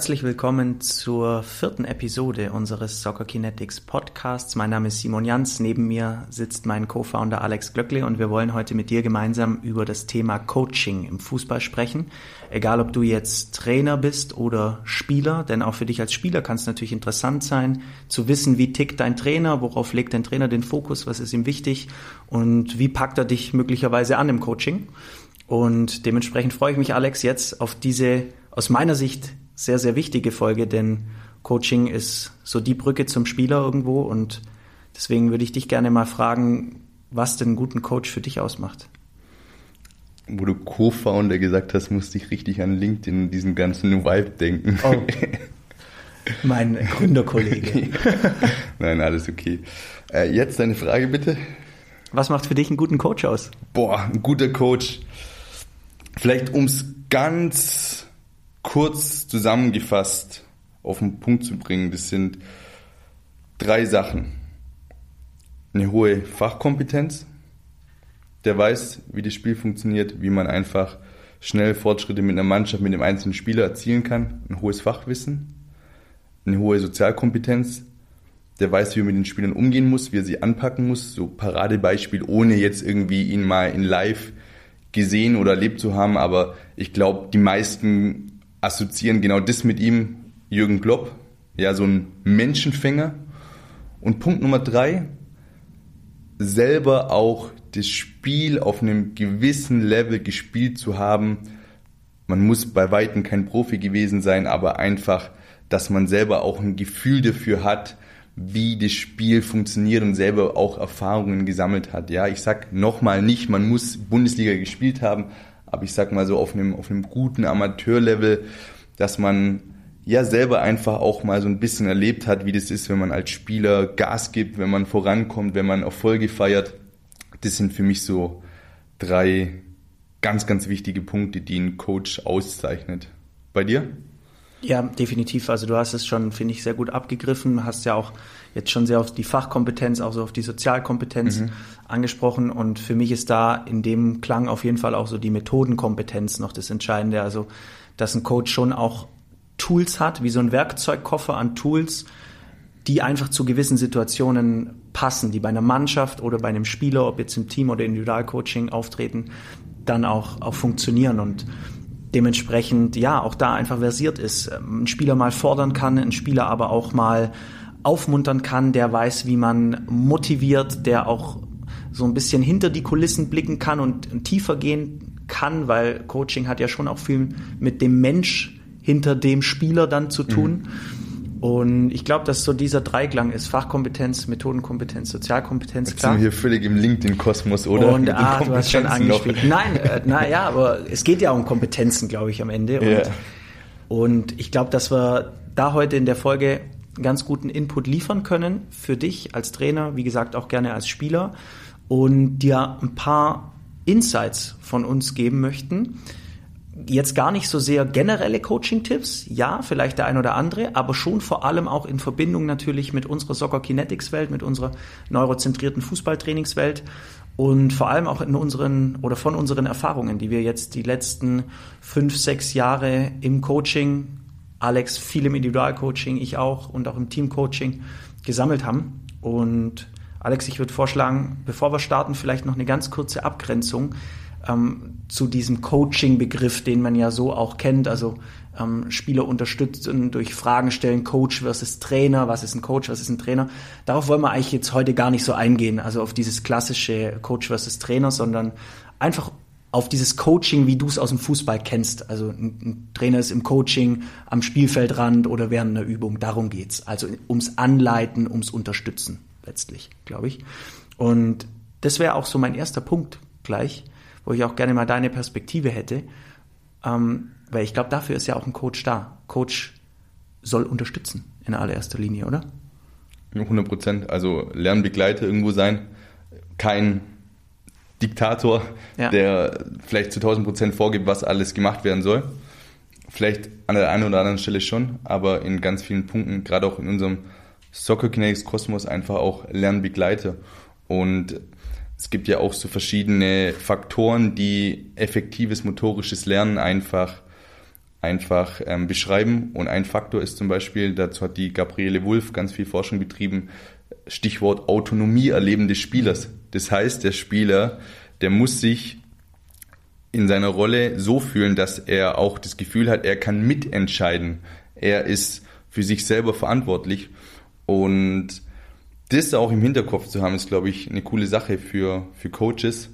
Herzlich willkommen zur vierten Episode unseres Soccer Kinetics Podcasts. Mein Name ist Simon Jans. Neben mir sitzt mein Co-Founder Alex Glöckle und wir wollen heute mit dir gemeinsam über das Thema Coaching im Fußball sprechen. Egal, ob du jetzt Trainer bist oder Spieler, denn auch für dich als Spieler kann es natürlich interessant sein, zu wissen, wie tickt dein Trainer, worauf legt dein Trainer den Fokus, was ist ihm wichtig und wie packt er dich möglicherweise an im Coaching. Und dementsprechend freue ich mich, Alex, jetzt auf diese aus meiner Sicht sehr, sehr wichtige Folge, denn Coaching ist so die Brücke zum Spieler irgendwo und deswegen würde ich dich gerne mal fragen, was denn einen guten Coach für dich ausmacht. Wo du Co-Founder gesagt hast, musste ich richtig an LinkedIn und diesen ganzen Vibe denken. Oh. Mein Gründerkollege. Nein, alles okay. Äh, jetzt deine Frage bitte. Was macht für dich einen guten Coach aus? Boah, ein guter Coach. Vielleicht ums ganz kurz zusammengefasst auf den Punkt zu bringen, das sind drei Sachen. Eine hohe Fachkompetenz, der weiß, wie das Spiel funktioniert, wie man einfach schnell Fortschritte mit einer Mannschaft, mit dem einzelnen Spieler erzielen kann, ein hohes Fachwissen, eine hohe Sozialkompetenz, der weiß, wie man mit den Spielern umgehen muss, wie er sie anpacken muss, so Paradebeispiel, ohne jetzt irgendwie ihn mal in live gesehen oder erlebt zu haben, aber ich glaube, die meisten assoziieren genau das mit ihm, Jürgen Klopp, ja, so ein Menschenfänger. Und Punkt Nummer drei, selber auch das Spiel auf einem gewissen Level gespielt zu haben. Man muss bei Weitem kein Profi gewesen sein, aber einfach, dass man selber auch ein Gefühl dafür hat, wie das Spiel funktioniert und selber auch Erfahrungen gesammelt hat. Ja, ich sag nochmal nicht, man muss Bundesliga gespielt haben, aber ich sag mal so auf einem, auf einem guten Amateurlevel, dass man ja selber einfach auch mal so ein bisschen erlebt hat, wie das ist, wenn man als Spieler Gas gibt, wenn man vorankommt, wenn man Erfolge feiert. Das sind für mich so drei ganz, ganz wichtige Punkte, die einen Coach auszeichnet. Bei dir? Ja, definitiv. Also du hast es schon, finde ich, sehr gut abgegriffen. Hast ja auch jetzt schon sehr auf die Fachkompetenz, auch so auf die Sozialkompetenz mhm. angesprochen. Und für mich ist da in dem Klang auf jeden Fall auch so die Methodenkompetenz noch das Entscheidende. Also, dass ein Coach schon auch Tools hat, wie so ein Werkzeugkoffer an Tools, die einfach zu gewissen Situationen passen, die bei einer Mannschaft oder bei einem Spieler, ob jetzt im Team oder Individualcoaching auftreten, dann auch, auch funktionieren. Und dementsprechend ja auch da einfach versiert ist. Ähm, ein Spieler mal fordern kann, ein Spieler aber auch mal aufmuntern kann, der weiß, wie man motiviert, der auch so ein bisschen hinter die Kulissen blicken kann und tiefer gehen kann, weil Coaching hat ja schon auch viel mit dem Mensch hinter dem Spieler dann zu tun. Mhm. Und ich glaube, dass so dieser Dreiklang ist Fachkompetenz, Methodenkompetenz, Sozialkompetenz. Jetzt klar. sind wir hier völlig im LinkedIn-Kosmos, oder? Und ah, du hast schon angespielt. Nein, äh, naja, aber es geht ja um Kompetenzen, glaube ich, am Ende. Und, yeah. und ich glaube, dass wir da heute in der Folge ganz guten Input liefern können für dich als Trainer, wie gesagt, auch gerne als Spieler und dir ein paar Insights von uns geben möchten, jetzt gar nicht so sehr generelle Coaching-Tipps, ja, vielleicht der ein oder andere, aber schon vor allem auch in Verbindung natürlich mit unserer Soccer Kinetics-Welt, mit unserer neurozentrierten Fußballtrainingswelt und vor allem auch in unseren oder von unseren Erfahrungen, die wir jetzt die letzten fünf, sechs Jahre im Coaching, Alex viel im Individualcoaching, ich auch und auch im Teamcoaching gesammelt haben. Und Alex, ich würde vorschlagen, bevor wir starten, vielleicht noch eine ganz kurze Abgrenzung ähm, zu diesem Coaching-Begriff, den man ja so auch kennt. Also ähm, Spieler unterstützen durch Fragen stellen, Coach versus Trainer, was ist ein Coach, was ist ein Trainer. Darauf wollen wir eigentlich jetzt heute gar nicht so eingehen, also auf dieses klassische Coach versus Trainer, sondern einfach auf dieses Coaching, wie du es aus dem Fußball kennst. Also ein, ein, Trainer ist im Coaching am Spielfeldrand oder während einer Übung. Darum geht's. Also ums Anleiten, ums Unterstützen letztlich, glaube ich. Und das wäre auch so mein erster Punkt gleich wo ich auch gerne mal deine Perspektive hätte. Ähm, weil ich glaube, dafür ist ja auch ein Coach da. Coach soll unterstützen in allererster Linie, oder? 100 Prozent. Also Lernbegleiter irgendwo sein. Kein Diktator, ja. der vielleicht zu 1000 Prozent vorgibt, was alles gemacht werden soll. Vielleicht an der einen oder anderen Stelle schon, aber in ganz vielen Punkten, gerade auch in unserem Soccer Kinetics Kosmos, einfach auch Lernbegleiter. Und es gibt ja auch so verschiedene Faktoren, die effektives motorisches Lernen einfach einfach ähm, beschreiben. Und ein Faktor ist zum Beispiel, dazu hat die Gabriele Wulff ganz viel Forschung betrieben, Stichwort Autonomie erleben des Spielers. Das heißt, der Spieler, der muss sich in seiner Rolle so fühlen, dass er auch das Gefühl hat, er kann mitentscheiden. Er ist für sich selber verantwortlich. Und das auch im Hinterkopf zu haben, ist, glaube ich, eine coole Sache für, für Coaches.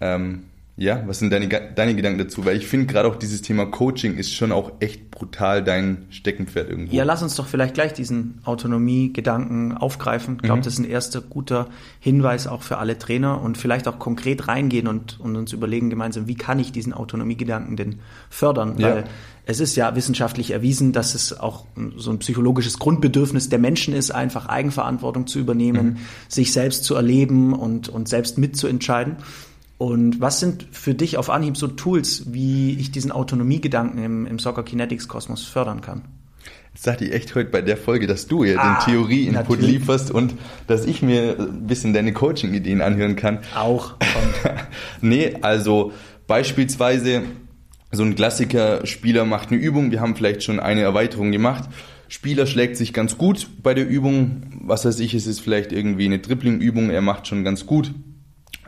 Ähm, ja, was sind deine, deine Gedanken dazu? Weil ich finde gerade auch dieses Thema Coaching ist schon auch echt brutal dein Steckenpferd irgendwo. Ja, lass uns doch vielleicht gleich diesen Autonomie-Gedanken aufgreifen. Ich glaube, mhm. das ist ein erster guter Hinweis auch für alle Trainer und vielleicht auch konkret reingehen und, und uns überlegen gemeinsam, wie kann ich diesen Autonomie-Gedanken denn fördern? Ja. Weil es ist ja wissenschaftlich erwiesen, dass es auch so ein psychologisches Grundbedürfnis der Menschen ist, einfach Eigenverantwortung zu übernehmen, mhm. sich selbst zu erleben und, und selbst mitzuentscheiden. Und was sind für dich auf Anhieb so Tools, wie ich diesen Autonomiegedanken im, im Soccer Kinetics Kosmos fördern kann? Jetzt sagte ich echt heute bei der Folge, dass du ja ah, den Theorie-Input lieferst und dass ich mir ein bisschen deine Coaching-Ideen anhören kann. Auch. nee, also beispielsweise so ein Klassiker, Spieler macht eine Übung, wir haben vielleicht schon eine Erweiterung gemacht. Spieler schlägt sich ganz gut bei der Übung. Was weiß ich, es ist vielleicht irgendwie eine Dribbling-Übung, er macht schon ganz gut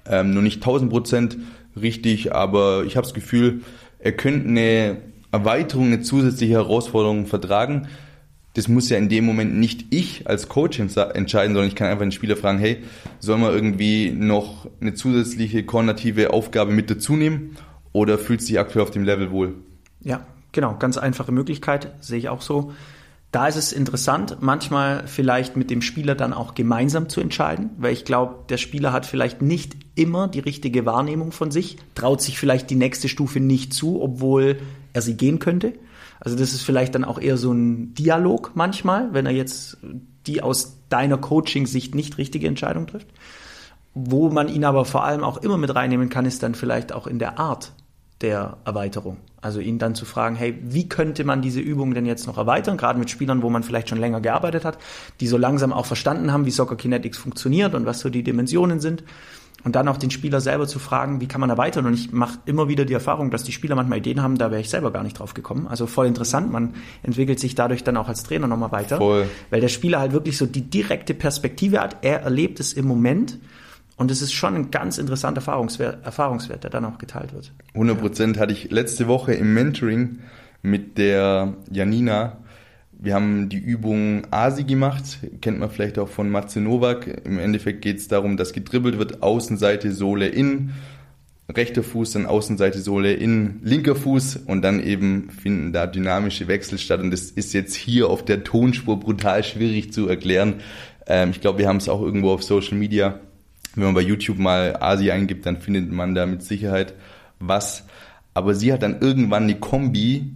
ähm, nur nicht 1000 Prozent richtig, aber ich habe das Gefühl, er könnte eine Erweiterung, eine zusätzliche Herausforderung vertragen. Das muss ja in dem Moment nicht ich als Coach entscheiden, sondern ich kann einfach den Spieler fragen, hey, soll man irgendwie noch eine zusätzliche koordinative Aufgabe mit dazu nehmen oder fühlt sich aktuell auf dem Level wohl? Ja, genau, ganz einfache Möglichkeit, sehe ich auch so. Da ist es interessant, manchmal vielleicht mit dem Spieler dann auch gemeinsam zu entscheiden, weil ich glaube, der Spieler hat vielleicht nicht immer die richtige Wahrnehmung von sich, traut sich vielleicht die nächste Stufe nicht zu, obwohl er sie gehen könnte. Also das ist vielleicht dann auch eher so ein Dialog manchmal, wenn er jetzt die aus deiner Coaching-Sicht nicht richtige Entscheidung trifft. Wo man ihn aber vor allem auch immer mit reinnehmen kann, ist dann vielleicht auch in der Art der Erweiterung. Also ihn dann zu fragen, hey, wie könnte man diese Übung denn jetzt noch erweitern, gerade mit Spielern, wo man vielleicht schon länger gearbeitet hat, die so langsam auch verstanden haben, wie Soccer Kinetics funktioniert und was so die Dimensionen sind. Und dann auch den Spieler selber zu fragen, wie kann man erweitern? Und ich mache immer wieder die Erfahrung, dass die Spieler manchmal Ideen haben, da wäre ich selber gar nicht drauf gekommen. Also voll interessant. Man entwickelt sich dadurch dann auch als Trainer nochmal weiter. Voll. Weil der Spieler halt wirklich so die direkte Perspektive hat. Er erlebt es im Moment und es ist schon ein ganz interessanter Erfahrungswert, Erfahrungswert, der dann auch geteilt wird. 100 Prozent ja. hatte ich letzte Woche im Mentoring mit der Janina. Wir haben die Übung ASI gemacht, kennt man vielleicht auch von Matze Nowak. Im Endeffekt geht es darum, dass gedribbelt wird, Außenseite, Sohle in, rechter Fuß, dann Außenseite, Sohle in, linker Fuß und dann eben finden da dynamische Wechsel statt. Und das ist jetzt hier auf der Tonspur brutal schwierig zu erklären. Ähm, ich glaube, wir haben es auch irgendwo auf Social Media wenn man bei YouTube mal Asi eingibt, dann findet man da mit Sicherheit was. Aber sie hat dann irgendwann eine Kombi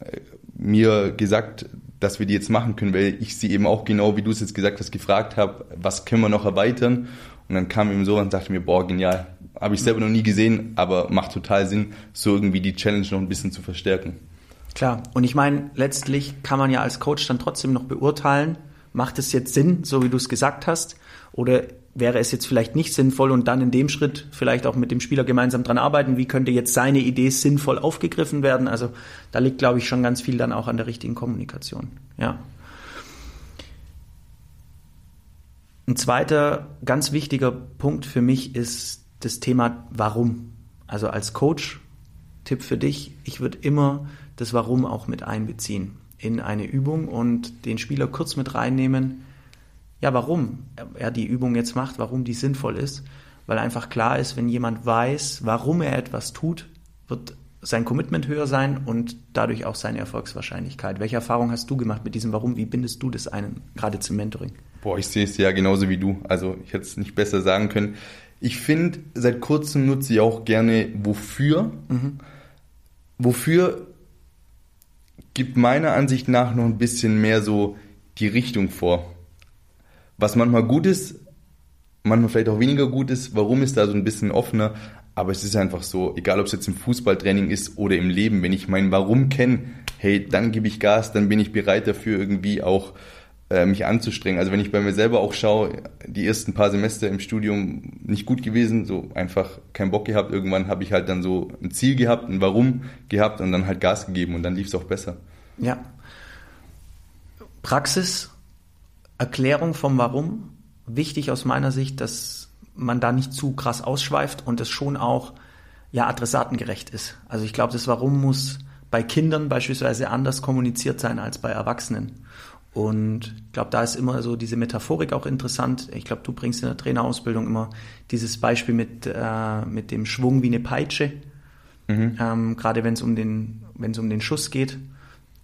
äh, mir gesagt, dass wir die jetzt machen können, weil ich sie eben auch genau, wie du es jetzt gesagt hast, gefragt habe, was können wir noch erweitern? Und dann kam eben so und dachte mir, boah, genial. Habe ich selber noch nie gesehen, aber macht total Sinn, so irgendwie die Challenge noch ein bisschen zu verstärken. Klar, und ich meine, letztlich kann man ja als Coach dann trotzdem noch beurteilen, macht es jetzt Sinn, so wie du es gesagt hast, oder wäre es jetzt vielleicht nicht sinnvoll und dann in dem Schritt vielleicht auch mit dem Spieler gemeinsam dran arbeiten, wie könnte jetzt seine Idee sinnvoll aufgegriffen werden. Also da liegt, glaube ich, schon ganz viel dann auch an der richtigen Kommunikation. Ja. Ein zweiter ganz wichtiger Punkt für mich ist das Thema Warum. Also als Coach, Tipp für dich, ich würde immer das Warum auch mit einbeziehen in eine Übung und den Spieler kurz mit reinnehmen, ja, warum er die Übung jetzt macht, warum die sinnvoll ist. Weil einfach klar ist, wenn jemand weiß, warum er etwas tut, wird sein Commitment höher sein und dadurch auch seine Erfolgswahrscheinlichkeit. Welche Erfahrung hast du gemacht mit diesem Warum? Wie bindest du das ein, gerade zum Mentoring? Boah, ich sehe es ja genauso wie du. Also ich hätte es nicht besser sagen können. Ich finde, seit kurzem nutze ich auch gerne Wofür. Mhm. Wofür gibt meiner Ansicht nach noch ein bisschen mehr so die Richtung vor was manchmal gut ist, manchmal vielleicht auch weniger gut ist. Warum ist da so ein bisschen offener? Aber es ist einfach so, egal ob es jetzt im Fußballtraining ist oder im Leben, wenn ich mein Warum kenne, hey, dann gebe ich Gas, dann bin ich bereit dafür irgendwie auch äh, mich anzustrengen. Also wenn ich bei mir selber auch schaue, die ersten paar Semester im Studium nicht gut gewesen, so einfach keinen Bock gehabt. Irgendwann habe ich halt dann so ein Ziel gehabt, ein Warum gehabt und dann halt Gas gegeben und dann lief es auch besser. Ja. Praxis, Erklärung vom Warum. Wichtig aus meiner Sicht, dass man da nicht zu krass ausschweift und es schon auch ja adressatengerecht ist. Also ich glaube, das Warum muss bei Kindern beispielsweise anders kommuniziert sein als bei Erwachsenen. Und ich glaube, da ist immer so diese Metaphorik auch interessant. Ich glaube, du bringst in der Trainerausbildung immer dieses Beispiel mit, äh, mit dem Schwung wie eine Peitsche. Mhm. Ähm, Gerade wenn es um den, wenn es um den Schuss geht.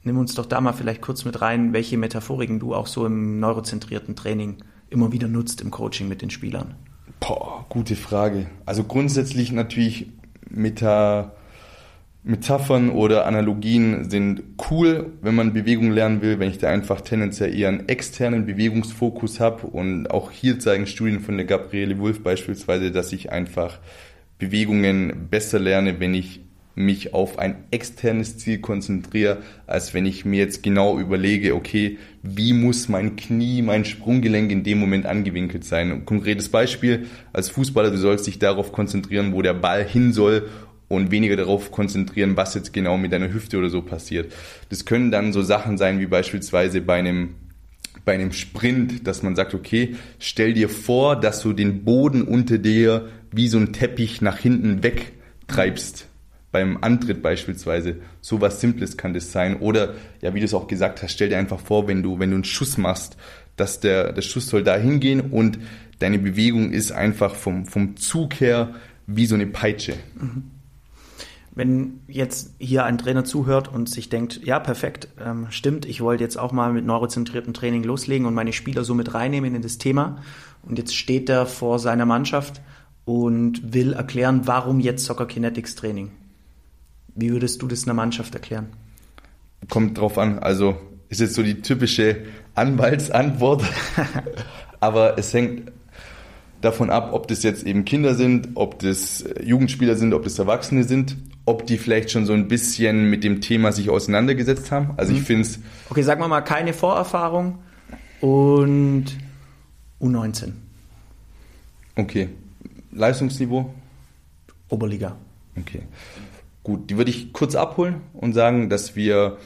Nimm uns doch da mal vielleicht kurz mit rein, welche Metaphoriken du auch so im neurozentrierten Training immer wieder nutzt im Coaching mit den Spielern. Boah, gute Frage. Also grundsätzlich natürlich Meta, Metaphern oder Analogien sind cool, wenn man Bewegung lernen will, wenn ich da einfach tendenziell eher einen externen Bewegungsfokus habe. Und auch hier zeigen Studien von der Gabriele Wulff beispielsweise, dass ich einfach Bewegungen besser lerne, wenn ich mich auf ein externes Ziel konzentriere, als wenn ich mir jetzt genau überlege, okay, wie muss mein Knie, mein Sprunggelenk in dem Moment angewinkelt sein. Ein konkretes Beispiel, als Fußballer, du sollst dich darauf konzentrieren, wo der Ball hin soll und weniger darauf konzentrieren, was jetzt genau mit deiner Hüfte oder so passiert. Das können dann so Sachen sein, wie beispielsweise bei einem bei einem Sprint, dass man sagt, okay, stell dir vor, dass du den Boden unter dir wie so ein Teppich nach hinten wegtreibst beim Antritt beispielsweise. So was Simples kann das sein. Oder, ja, wie du es auch gesagt hast, stell dir einfach vor, wenn du, wenn du einen Schuss machst, dass der, der Schuss soll da hingehen und deine Bewegung ist einfach vom, vom Zug her wie so eine Peitsche. Mhm. Wenn jetzt hier ein Trainer zuhört und sich denkt, ja, perfekt, ähm, stimmt, ich wollte jetzt auch mal mit neurozentriertem Training loslegen und meine Spieler so mit reinnehmen in das Thema. Und jetzt steht er vor seiner Mannschaft und will erklären, warum jetzt Soccer Kinetics Training. Wie würdest du das einer Mannschaft erklären? Kommt drauf an. Also ist jetzt so die typische Anwaltsantwort. Aber es hängt davon ab, ob das jetzt eben Kinder sind, ob das Jugendspieler sind, ob das Erwachsene sind, ob die vielleicht schon so ein bisschen mit dem Thema sich auseinandergesetzt haben. Also mhm. ich finde es. Okay, sagen wir mal keine Vorerfahrung und U19. Okay. Leistungsniveau? Oberliga. Okay. Gut, die würde ich kurz abholen und sagen, dass wir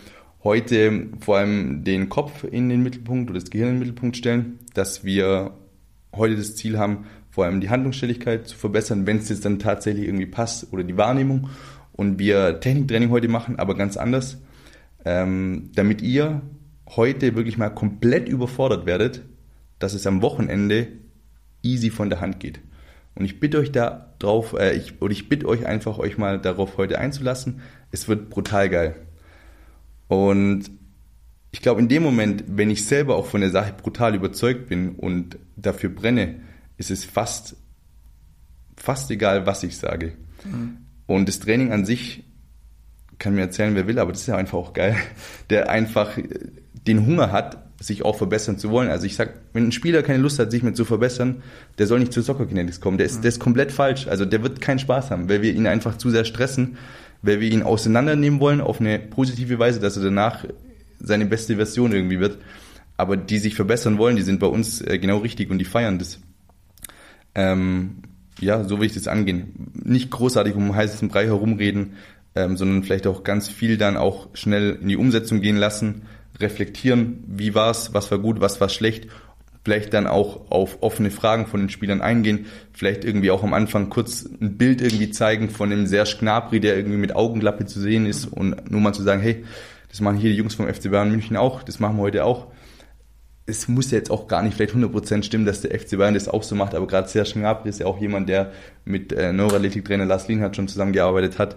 heute vor allem den Kopf in den Mittelpunkt oder das Gehirn in den Mittelpunkt stellen, dass wir heute das Ziel haben, vor allem die Handlungsständigkeit zu verbessern, wenn es jetzt dann tatsächlich irgendwie passt oder die Wahrnehmung und wir Techniktraining heute machen, aber ganz anders, ähm, damit ihr heute wirklich mal komplett überfordert werdet, dass es am Wochenende easy von der Hand geht. Und ich bitte euch da drauf, äh, ich, oder ich bitte euch einfach, euch mal darauf heute einzulassen. Es wird brutal geil. Und ich glaube, in dem Moment, wenn ich selber auch von der Sache brutal überzeugt bin und dafür brenne, ist es fast, fast egal, was ich sage. Mhm. Und das Training an sich kann mir erzählen, wer will, aber das ist ja einfach auch geil, der einfach den Hunger hat, sich auch verbessern zu wollen. Also ich sag, wenn ein Spieler keine Lust hat, sich mit zu verbessern, der soll nicht zu Soccer Kinetics kommen. Der ist, der ist komplett falsch. Also der wird keinen Spaß haben, weil wir ihn einfach zu sehr stressen, weil wir ihn auseinandernehmen wollen auf eine positive Weise, dass er danach seine beste Version irgendwie wird. Aber die sich verbessern wollen, die sind bei uns äh, genau richtig und die feiern das. Ähm, ja, so will ich das angehen. Nicht großartig um heißen Brei herumreden, ähm, sondern vielleicht auch ganz viel dann auch schnell in die Umsetzung gehen lassen reflektieren, wie war's, was war gut, was war schlecht, vielleicht dann auch auf offene Fragen von den Spielern eingehen, vielleicht irgendwie auch am Anfang kurz ein Bild irgendwie zeigen von dem Serge Gnabry, der irgendwie mit Augenklappe zu sehen ist und nur mal zu sagen, hey, das machen hier die Jungs vom FC Bayern München auch, das machen wir heute auch. Es muss jetzt auch gar nicht vielleicht 100% stimmen, dass der FC Bayern das auch so macht, aber gerade Serge Gnabry ist ja auch jemand, der mit äh, Neuroathletiktrainer Lars Lienhardt schon zusammengearbeitet hat.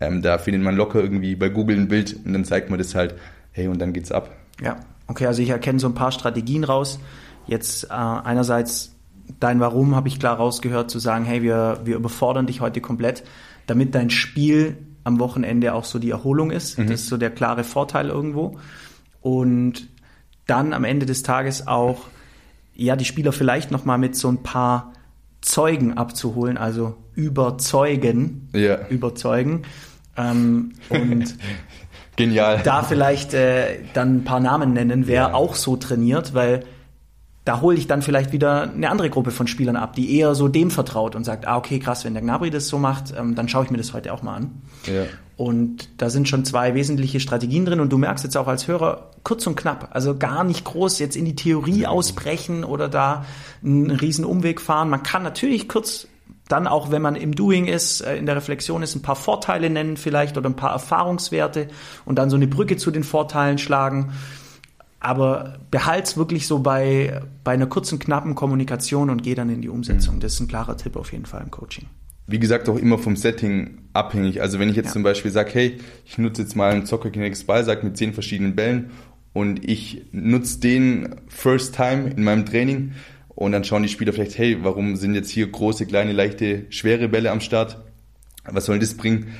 Ähm, da findet man locker irgendwie bei Google ein Bild und dann zeigt man das halt hey, und dann geht's ab. Ja, okay, also ich erkenne so ein paar Strategien raus. Jetzt äh, einerseits dein Warum habe ich klar rausgehört, zu sagen, hey, wir, wir überfordern dich heute komplett, damit dein Spiel am Wochenende auch so die Erholung ist. Mhm. Das ist so der klare Vorteil irgendwo. Und dann am Ende des Tages auch, ja, die Spieler vielleicht nochmal mit so ein paar Zeugen abzuholen, also überzeugen, ja. überzeugen. Ähm, und Genial. Da vielleicht äh, dann ein paar Namen nennen, wer ja. auch so trainiert, weil da hole ich dann vielleicht wieder eine andere Gruppe von Spielern ab, die eher so dem vertraut und sagt, ah, okay, krass, wenn der Gnabry das so macht, ähm, dann schaue ich mir das heute auch mal an. Ja. Und da sind schon zwei wesentliche Strategien drin und du merkst jetzt auch als Hörer kurz und knapp, also gar nicht groß jetzt in die Theorie ausbrechen oder da einen riesen Umweg fahren. Man kann natürlich kurz dann auch, wenn man im Doing ist, äh, in der Reflexion ist, ein paar Vorteile nennen vielleicht oder ein paar Erfahrungswerte und dann so eine Brücke zu den Vorteilen schlagen aber behalt's wirklich so bei, bei einer kurzen, knappen Kommunikation und geh dann in die Umsetzung. Das ist ein klarer Tipp auf jeden Fall im Coaching. Wie gesagt, auch immer vom Setting abhängig. Also wenn ich jetzt ja. zum Beispiel sage, hey, ich nutze jetzt mal einen Zocker Kinetics Ballsack mit zehn verschiedenen Bällen und ich nutze den First Time in meinem Training und dann schauen die Spieler vielleicht, hey, warum sind jetzt hier große, kleine, leichte, schwere Bälle am Start? Was soll das bringen?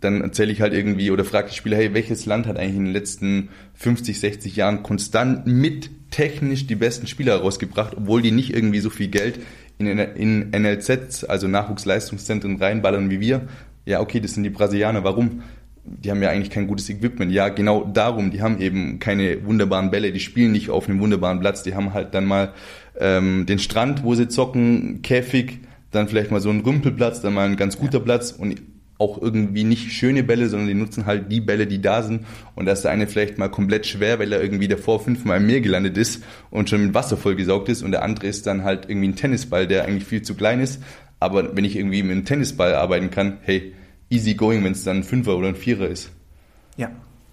dann erzähle ich halt irgendwie oder frage die Spieler, hey, welches Land hat eigentlich in den letzten 50, 60 Jahren konstant mit technisch die besten Spieler herausgebracht, obwohl die nicht irgendwie so viel Geld in, in NLZs, also Nachwuchsleistungszentren reinballern wie wir. Ja, okay, das sind die Brasilianer. Warum? Die haben ja eigentlich kein gutes Equipment. Ja, genau darum. Die haben eben keine wunderbaren Bälle. Die spielen nicht auf einem wunderbaren Platz. Die haben halt dann mal ähm, den Strand, wo sie zocken, Käfig, dann vielleicht mal so einen Rümpelplatz, dann mal ein ganz guter Platz und auch irgendwie nicht schöne Bälle, sondern die nutzen halt die Bälle, die da sind. Und da ist der eine vielleicht mal komplett schwer, weil er irgendwie davor fünfmal im Meer gelandet ist und schon mit Wasser vollgesaugt ist. Und der andere ist dann halt irgendwie ein Tennisball, der eigentlich viel zu klein ist. Aber wenn ich irgendwie mit einem Tennisball arbeiten kann, hey, easy going, wenn es dann ein Fünfer oder ein Vierer ist. Ja,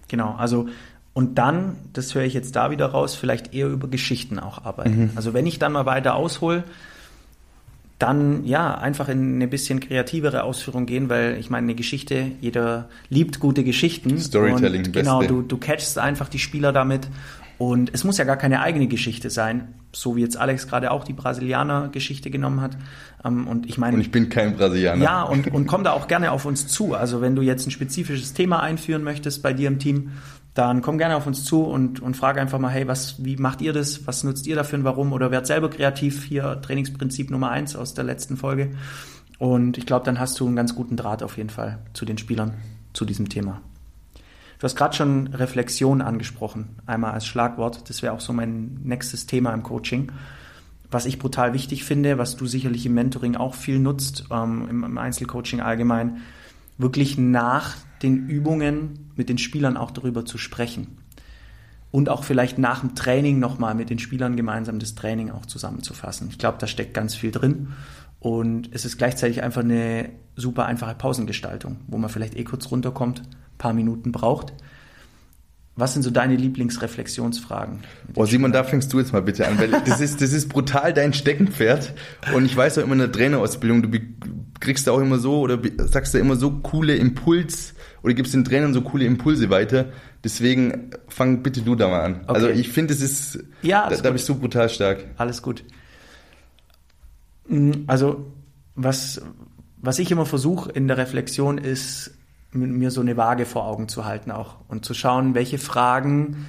genau. Also und dann, das höre ich jetzt da wieder raus, vielleicht eher über Geschichten auch arbeiten. Mhm. Also wenn ich dann mal weiter aushole, dann ja einfach in eine bisschen kreativere Ausführung gehen, weil ich meine, eine Geschichte, jeder liebt gute Geschichten. Storytelling, und Genau, du, du catchst einfach die Spieler damit. Und es muss ja gar keine eigene Geschichte sein, so wie jetzt Alex gerade auch die Brasilianer-Geschichte genommen hat. Ähm, und ich meine. Und ich bin kein Brasilianer. Ja, und, und komm da auch gerne auf uns zu. Also wenn du jetzt ein spezifisches Thema einführen möchtest bei dir im Team, dann komm gerne auf uns zu und, und frag einfach mal, hey, was, wie macht ihr das? Was nutzt ihr dafür und warum? Oder werd selber kreativ. Hier Trainingsprinzip Nummer eins aus der letzten Folge. Und ich glaube, dann hast du einen ganz guten Draht auf jeden Fall zu den Spielern, zu diesem Thema. Du hast gerade schon Reflexion angesprochen, einmal als Schlagwort. Das wäre auch so mein nächstes Thema im Coaching. Was ich brutal wichtig finde, was du sicherlich im Mentoring auch viel nutzt, ähm, im, im Einzelcoaching allgemein, wirklich nach den Übungen mit den Spielern auch darüber zu sprechen. Und auch vielleicht nach dem Training nochmal mit den Spielern gemeinsam das Training auch zusammenzufassen. Ich glaube, da steckt ganz viel drin. Und es ist gleichzeitig einfach eine super einfache Pausengestaltung, wo man vielleicht eh kurz runterkommt, ein paar Minuten braucht. Was sind so deine Lieblingsreflexionsfragen? Oh, Simon, da fängst du jetzt mal bitte an, weil das ist, das ist brutal dein Steckenpferd. Und ich weiß auch immer in der Trainerausbildung, du kriegst da auch immer so oder sagst da immer so coole Impuls oder gibst den Trainern so coole Impulse weiter. Deswegen fang bitte du da mal an. Okay. Also ich finde, es ist, ja, da, da bist du brutal stark. Alles gut. Mm, also was, was ich immer versuche in der Reflexion ist, mir so eine Waage vor Augen zu halten auch und zu schauen, welche Fragen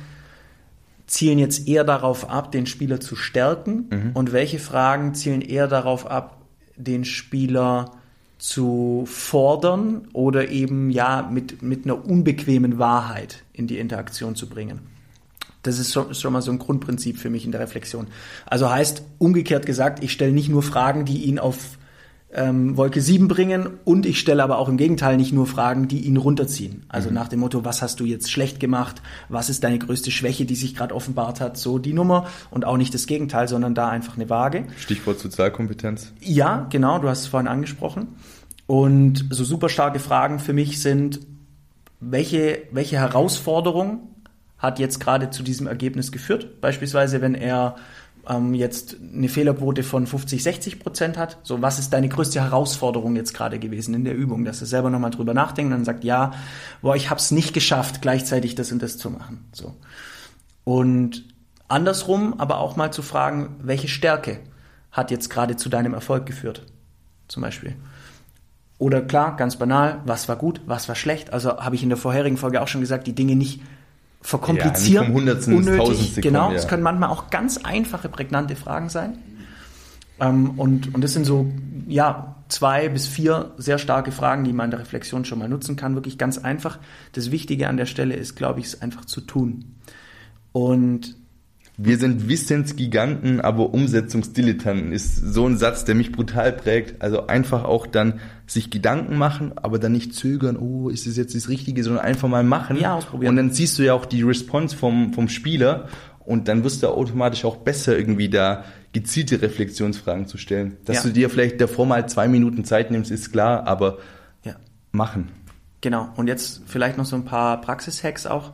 zielen jetzt eher darauf ab, den Spieler zu stärken mhm. und welche Fragen zielen eher darauf ab, den Spieler zu fordern oder eben ja mit, mit einer unbequemen Wahrheit in die Interaktion zu bringen. Das ist schon, schon mal so ein Grundprinzip für mich in der Reflexion. Also heißt umgekehrt gesagt, ich stelle nicht nur Fragen, die ihn auf ähm, Wolke 7 bringen und ich stelle aber auch im Gegenteil nicht nur Fragen, die ihn runterziehen. Also mhm. nach dem Motto, was hast du jetzt schlecht gemacht? Was ist deine größte Schwäche, die sich gerade offenbart hat? So die Nummer und auch nicht das Gegenteil, sondern da einfach eine Waage. Stichwort Sozialkompetenz. Ja, genau, du hast es vorhin angesprochen. Und so super starke Fragen für mich sind, welche, welche Herausforderung hat jetzt gerade zu diesem Ergebnis geführt? Beispielsweise, wenn er ähm, jetzt eine Fehlerquote von 50, 60 Prozent hat. So, was ist deine größte Herausforderung jetzt gerade gewesen in der Übung? Dass er selber nochmal drüber nachdenkt und dann sagt, ja, boah, ich habe es nicht geschafft, gleichzeitig das und das zu machen. So. Und andersrum aber auch mal zu fragen, welche Stärke hat jetzt gerade zu deinem Erfolg geführt? Zum Beispiel. Oder klar, ganz banal, was war gut, was war schlecht? Also habe ich in der vorherigen Folge auch schon gesagt, die Dinge nicht verkomplizieren. Ja, unnötig. Genau, es ja. können manchmal auch ganz einfache, prägnante Fragen sein. Ähm, und, und das sind so, ja, zwei bis vier sehr starke Fragen, die man in der Reflexion schon mal nutzen kann. Wirklich ganz einfach. Das Wichtige an der Stelle ist, glaube ich, es einfach zu tun. Und wir sind Wissensgiganten, aber Umsetzungsdilettanten ist so ein Satz, der mich brutal prägt. Also einfach auch dann sich Gedanken machen, aber dann nicht zögern, oh, ist es jetzt das Richtige, sondern einfach mal machen. Ja, ausprobieren. Und dann siehst du ja auch die Response vom, vom Spieler und dann wirst du automatisch auch besser irgendwie da gezielte Reflexionsfragen zu stellen. Dass ja. du dir vielleicht davor mal zwei Minuten Zeit nimmst, ist klar, aber ja. machen. Genau. Und jetzt vielleicht noch so ein paar Praxishacks auch.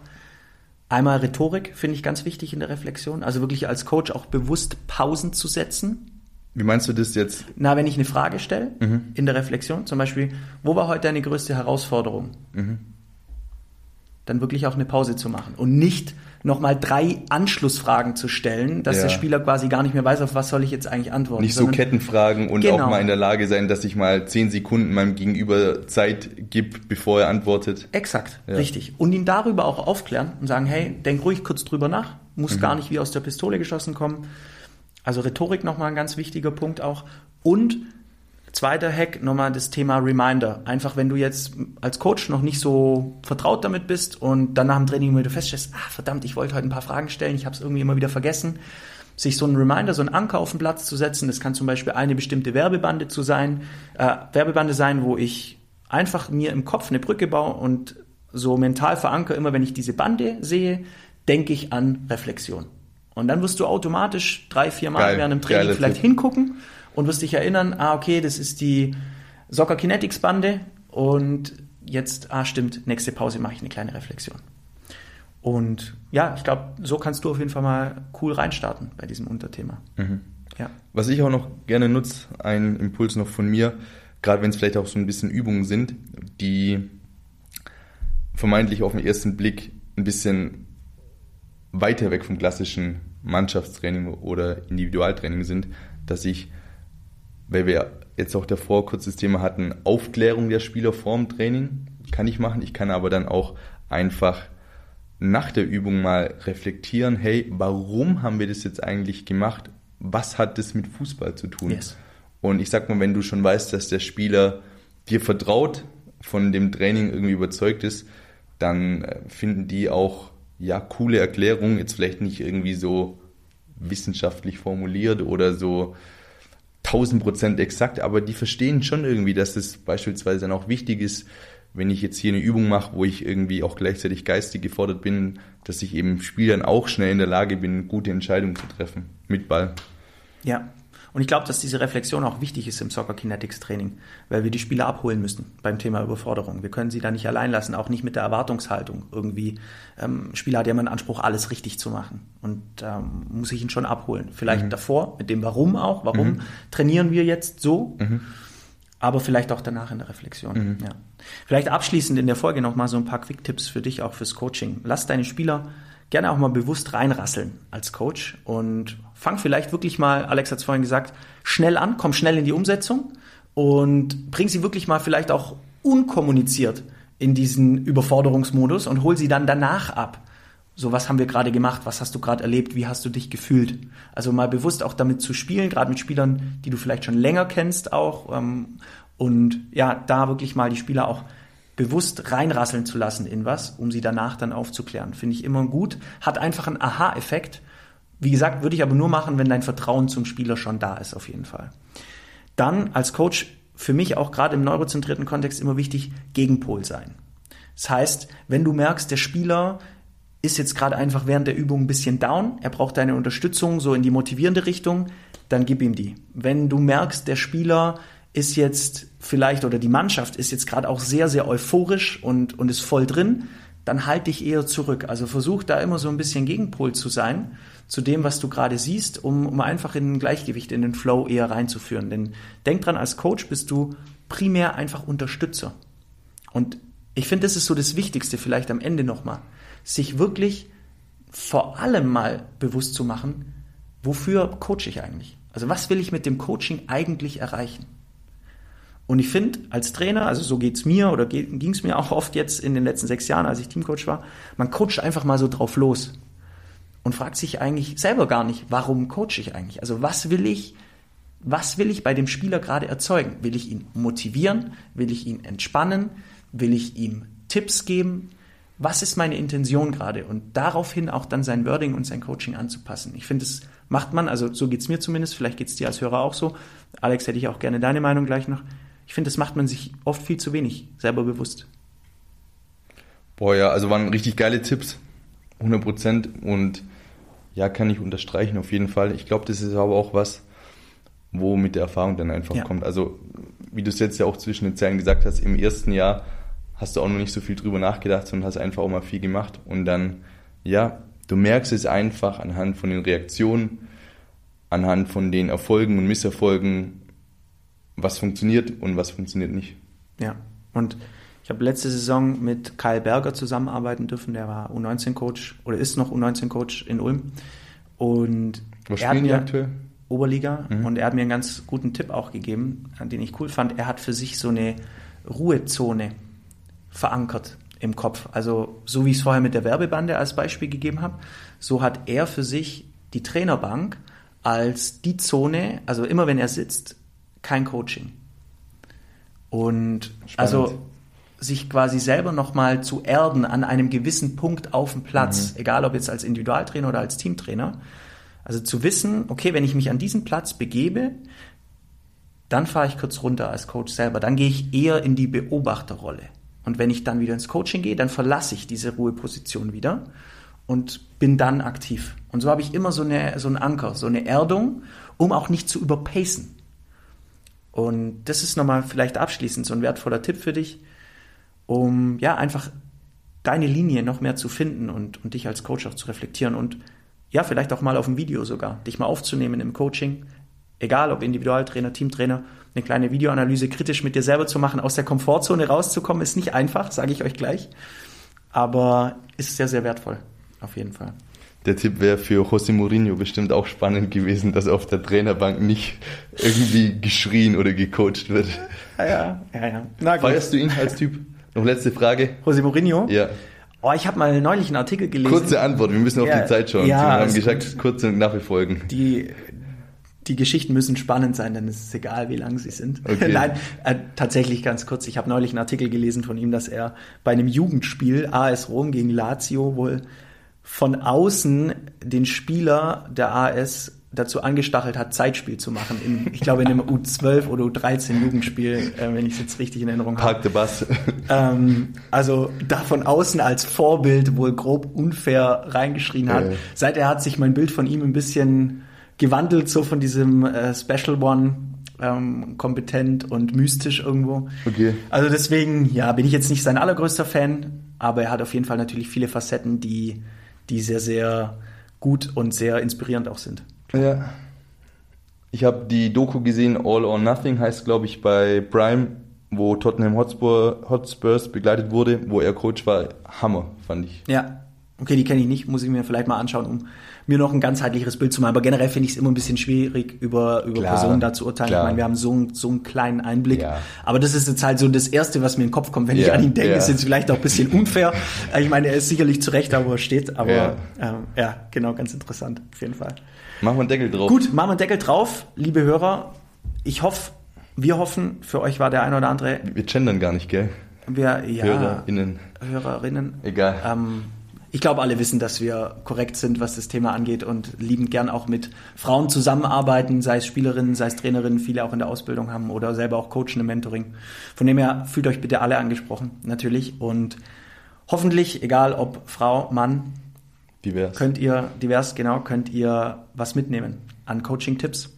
Einmal Rhetorik finde ich ganz wichtig in der Reflexion. Also wirklich als Coach auch bewusst Pausen zu setzen. Wie meinst du das jetzt? Na, wenn ich eine Frage stelle mhm. in der Reflexion, zum Beispiel, wo war heute deine größte Herausforderung? Mhm. Dann wirklich auch eine Pause zu machen und nicht nochmal drei Anschlussfragen zu stellen, dass ja. der Spieler quasi gar nicht mehr weiß, auf was soll ich jetzt eigentlich antworten. Nicht so Kettenfragen und genau. auch mal in der Lage sein, dass ich mal zehn Sekunden meinem Gegenüber Zeit gebe, bevor er antwortet. Exakt, ja. richtig. Und ihn darüber auch aufklären und sagen, hey, denk ruhig kurz drüber nach, muss mhm. gar nicht wie aus der Pistole geschossen kommen. Also Rhetorik nochmal ein ganz wichtiger Punkt auch. Und Zweiter Hack, nochmal das Thema Reminder. Einfach, wenn du jetzt als Coach noch nicht so vertraut damit bist und dann nach dem Training wieder feststellst, ah, verdammt, ich wollte heute ein paar Fragen stellen, ich habe es irgendwie immer wieder vergessen, sich so einen Reminder, so einen Anker auf den Platz zu setzen. Das kann zum Beispiel eine bestimmte Werbebande zu sein, äh, Werbebande sein, wo ich einfach mir im Kopf eine Brücke baue und so mental verankere, immer wenn ich diese Bande sehe, denke ich an Reflexion. Und dann wirst du automatisch drei, vier Mal Geil. während dem Training vielleicht hingucken und wirst dich erinnern, ah, okay, das ist die Soccer Kinetics Bande und jetzt, ah, stimmt, nächste Pause mache ich eine kleine Reflexion. Und ja, ich glaube, so kannst du auf jeden Fall mal cool reinstarten bei diesem Unterthema. Mhm. Ja. Was ich auch noch gerne nutze, ein Impuls noch von mir, gerade wenn es vielleicht auch so ein bisschen Übungen sind, die vermeintlich auf den ersten Blick ein bisschen weiter weg vom klassischen Mannschaftstraining oder Individualtraining sind, dass ich weil wir jetzt auch davor kurz das Thema hatten, Aufklärung der Spieler vorm Training kann ich machen. Ich kann aber dann auch einfach nach der Übung mal reflektieren, hey, warum haben wir das jetzt eigentlich gemacht? Was hat das mit Fußball zu tun? Yes. Und ich sag mal, wenn du schon weißt, dass der Spieler dir vertraut, von dem Training irgendwie überzeugt ist, dann äh, finden die auch ja coole Erklärungen, jetzt vielleicht nicht irgendwie so wissenschaftlich formuliert oder so 1000 Prozent exakt, aber die verstehen schon irgendwie, dass es beispielsweise dann auch wichtig ist, wenn ich jetzt hier eine Übung mache, wo ich irgendwie auch gleichzeitig geistig gefordert bin, dass ich eben Spielern auch schnell in der Lage bin, gute Entscheidungen zu treffen mit Ball. Ja, und ich glaube, dass diese Reflexion auch wichtig ist im Soccer Kinetics Training, weil wir die Spieler abholen müssen beim Thema Überforderung. Wir können sie da nicht allein lassen, auch nicht mit der Erwartungshaltung. Irgendwie, ähm, Spieler hat ja immer einen Anspruch, alles richtig zu machen. Und ähm, muss ich ihn schon abholen. Vielleicht mhm. davor, mit dem Warum auch. Warum mhm. trainieren wir jetzt so? Mhm. Aber vielleicht auch danach in der Reflexion. Mhm. Ja. Vielleicht abschließend in der Folge nochmal so ein paar Quick-Tipps für dich, auch fürs Coaching. Lass deine Spieler gerne auch mal bewusst reinrasseln als Coach und fang vielleicht wirklich mal, Alex hat es vorhin gesagt, schnell an, komm schnell in die Umsetzung und bring sie wirklich mal vielleicht auch unkommuniziert in diesen Überforderungsmodus und hol sie dann danach ab. So, was haben wir gerade gemacht? Was hast du gerade erlebt? Wie hast du dich gefühlt? Also mal bewusst auch damit zu spielen, gerade mit Spielern, die du vielleicht schon länger kennst auch. Ähm, und ja, da wirklich mal die Spieler auch bewusst reinrasseln zu lassen in was, um sie danach dann aufzuklären. Finde ich immer gut. Hat einfach einen Aha-Effekt. Wie gesagt, würde ich aber nur machen, wenn dein Vertrauen zum Spieler schon da ist, auf jeden Fall. Dann als Coach für mich auch gerade im neurozentrierten Kontext immer wichtig, Gegenpol sein. Das heißt, wenn du merkst, der Spieler ist jetzt gerade einfach während der Übung ein bisschen down, er braucht deine Unterstützung so in die motivierende Richtung, dann gib ihm die. Wenn du merkst, der Spieler ist jetzt vielleicht oder die Mannschaft ist jetzt gerade auch sehr, sehr euphorisch und, und ist voll drin, dann halt dich eher zurück. Also versuch da immer so ein bisschen Gegenpol zu sein zu dem, was du gerade siehst, um, um einfach in ein Gleichgewicht, in den Flow eher reinzuführen. Denn denk dran, als Coach bist du primär einfach Unterstützer. Und ich finde, das ist so das Wichtigste vielleicht am Ende nochmal, sich wirklich vor allem mal bewusst zu machen, wofür coache ich eigentlich? Also was will ich mit dem Coaching eigentlich erreichen? Und ich finde, als Trainer, also so geht's mir oder ging es mir auch oft jetzt in den letzten sechs Jahren, als ich Teamcoach war, man coacht einfach mal so drauf los und fragt sich eigentlich selber gar nicht, warum coache ich eigentlich? Also was will ich was will ich bei dem Spieler gerade erzeugen? Will ich ihn motivieren? Will ich ihn entspannen? Will ich ihm Tipps geben? Was ist meine Intention gerade? Und daraufhin auch dann sein Wording und sein Coaching anzupassen. Ich finde, das macht man, also so geht es mir zumindest, vielleicht geht es dir als Hörer auch so. Alex, hätte ich auch gerne deine Meinung gleich noch. Ich finde, das macht man sich oft viel zu wenig selber bewusst. Boah, ja, also waren richtig geile Tipps. 100 Prozent. Und ja, kann ich unterstreichen auf jeden Fall. Ich glaube, das ist aber auch was, wo mit der Erfahrung dann einfach ja. kommt. Also, wie du es jetzt ja auch zwischen den Zeilen gesagt hast, im ersten Jahr hast du auch noch nicht so viel drüber nachgedacht, sondern hast einfach auch mal viel gemacht. Und dann, ja, du merkst es einfach anhand von den Reaktionen, anhand von den Erfolgen und Misserfolgen, was funktioniert und was funktioniert nicht. Ja, und ich habe letzte Saison mit Kyle Berger zusammenarbeiten dürfen, der war U19-Coach oder ist noch U19-Coach in Ulm. Und Was spielen die aktuell? Oberliga mhm. und er hat mir einen ganz guten Tipp auch gegeben, den ich cool fand. Er hat für sich so eine Ruhezone verankert im Kopf. Also so wie ich es vorher mit der Werbebande als Beispiel gegeben habe, so hat er für sich die Trainerbank als die Zone, also immer wenn er sitzt, kein Coaching. Und Spannend. also sich quasi selber nochmal zu erden an einem gewissen Punkt auf dem Platz, mhm. egal ob jetzt als Individualtrainer oder als Teamtrainer, also zu wissen, okay, wenn ich mich an diesen Platz begebe, dann fahre ich kurz runter als Coach selber. Dann gehe ich eher in die Beobachterrolle. Und wenn ich dann wieder ins Coaching gehe, dann verlasse ich diese Ruheposition wieder und bin dann aktiv. Und so habe ich immer so, eine, so einen Anker, so eine Erdung, um auch nicht zu überpacen. Und das ist nochmal vielleicht abschließend so ein wertvoller Tipp für dich, um ja einfach deine Linie noch mehr zu finden und, und dich als Coach auch zu reflektieren und ja, vielleicht auch mal auf dem Video sogar, dich mal aufzunehmen im Coaching, egal ob Individualtrainer, Teamtrainer, eine kleine Videoanalyse kritisch mit dir selber zu machen, aus der Komfortzone rauszukommen, ist nicht einfach, sage ich euch gleich, aber ist sehr, sehr wertvoll, auf jeden Fall. Der Tipp wäre für José Mourinho bestimmt auch spannend gewesen, dass auf der Trainerbank nicht irgendwie geschrien oder gecoacht wird. Ja, ja, ja. ja. Na, Feierst du ihn als Typ? Noch letzte Frage. José Mourinho? Ja. Oh, ich habe mal neulich einen Artikel gelesen. Kurze Antwort, wir müssen auf ja, die Zeit schauen. Ja, wir haben gesagt, kurze und knappe Folgen. Die, die Geschichten müssen spannend sein, denn es ist egal, wie lang sie sind. Okay. Nein, äh, tatsächlich ganz kurz. Ich habe neulich einen Artikel gelesen von ihm, dass er bei einem Jugendspiel AS Rom gegen Lazio wohl von außen den Spieler der AS dazu angestachelt hat, Zeitspiel zu machen. In, ich glaube, in einem U12 oder U13 Jugendspiel, äh, wenn ich es jetzt richtig in Erinnerung habe. Park the Bus. Ähm, also da von außen als Vorbild wohl grob unfair reingeschrien hat. Äh. Seither hat sich mein Bild von ihm ein bisschen gewandelt, so von diesem äh, Special One, ähm, kompetent und mystisch irgendwo. Okay. Also deswegen, ja, bin ich jetzt nicht sein allergrößter Fan, aber er hat auf jeden Fall natürlich viele Facetten, die, die sehr, sehr gut und sehr inspirierend auch sind. Ja. Ich habe die Doku gesehen, All or Nothing heißt, glaube ich, bei Prime, wo Tottenham Hotspur, Hotspurs begleitet wurde, wo er Coach war. Hammer, fand ich. Ja, okay, die kenne ich nicht, muss ich mir vielleicht mal anschauen, um mir noch ein ganzheitliches Bild zu machen. Aber generell finde ich es immer ein bisschen schwierig, über, über klar, Personen da zu urteilen. Klar. Ich meine, wir haben so, so einen kleinen Einblick. Ja. Aber das ist jetzt halt so das Erste, was mir in den Kopf kommt, wenn ja, ich an ihn denke. Ja. Ist jetzt vielleicht auch ein bisschen unfair. Ich meine, er ist sicherlich zu Recht da, wo er steht. Aber ja, ähm, ja genau, ganz interessant, auf jeden Fall. Machen wir einen Deckel drauf. Gut, machen wir einen Deckel drauf, liebe Hörer. Ich hoffe, wir hoffen, für euch war der ein oder andere. Wir gendern gar nicht, gell? Wir, ja. HörerInnen. Hörerinnen. Egal. Ähm, ich glaube, alle wissen, dass wir korrekt sind, was das Thema angeht und liebend gern auch mit Frauen zusammenarbeiten, sei es Spielerinnen, sei es Trainerinnen, viele auch in der Ausbildung haben oder selber auch coachen im Mentoring. Von dem her fühlt euch bitte alle angesprochen, natürlich. Und hoffentlich, egal ob Frau, Mann, Divers. Könnt ihr, divers, genau, könnt ihr was mitnehmen an Coaching-Tipps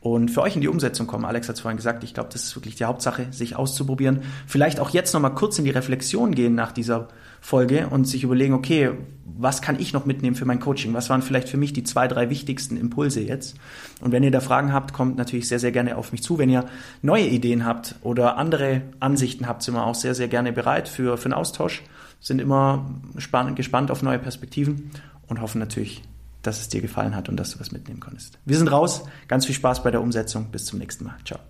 und für euch in die Umsetzung kommen. Alex hat es vorhin gesagt, ich glaube, das ist wirklich die Hauptsache, sich auszuprobieren. Vielleicht auch jetzt nochmal kurz in die Reflexion gehen nach dieser Folge und sich überlegen, okay, was kann ich noch mitnehmen für mein Coaching? Was waren vielleicht für mich die zwei, drei wichtigsten Impulse jetzt? Und wenn ihr da Fragen habt, kommt natürlich sehr, sehr gerne auf mich zu. Wenn ihr neue Ideen habt oder andere Ansichten habt, sind wir auch sehr, sehr gerne bereit für, für einen Austausch. Sind immer spannend, gespannt auf neue Perspektiven und hoffen natürlich, dass es dir gefallen hat und dass du was mitnehmen konntest. Wir sind raus. Ganz viel Spaß bei der Umsetzung. Bis zum nächsten Mal. Ciao.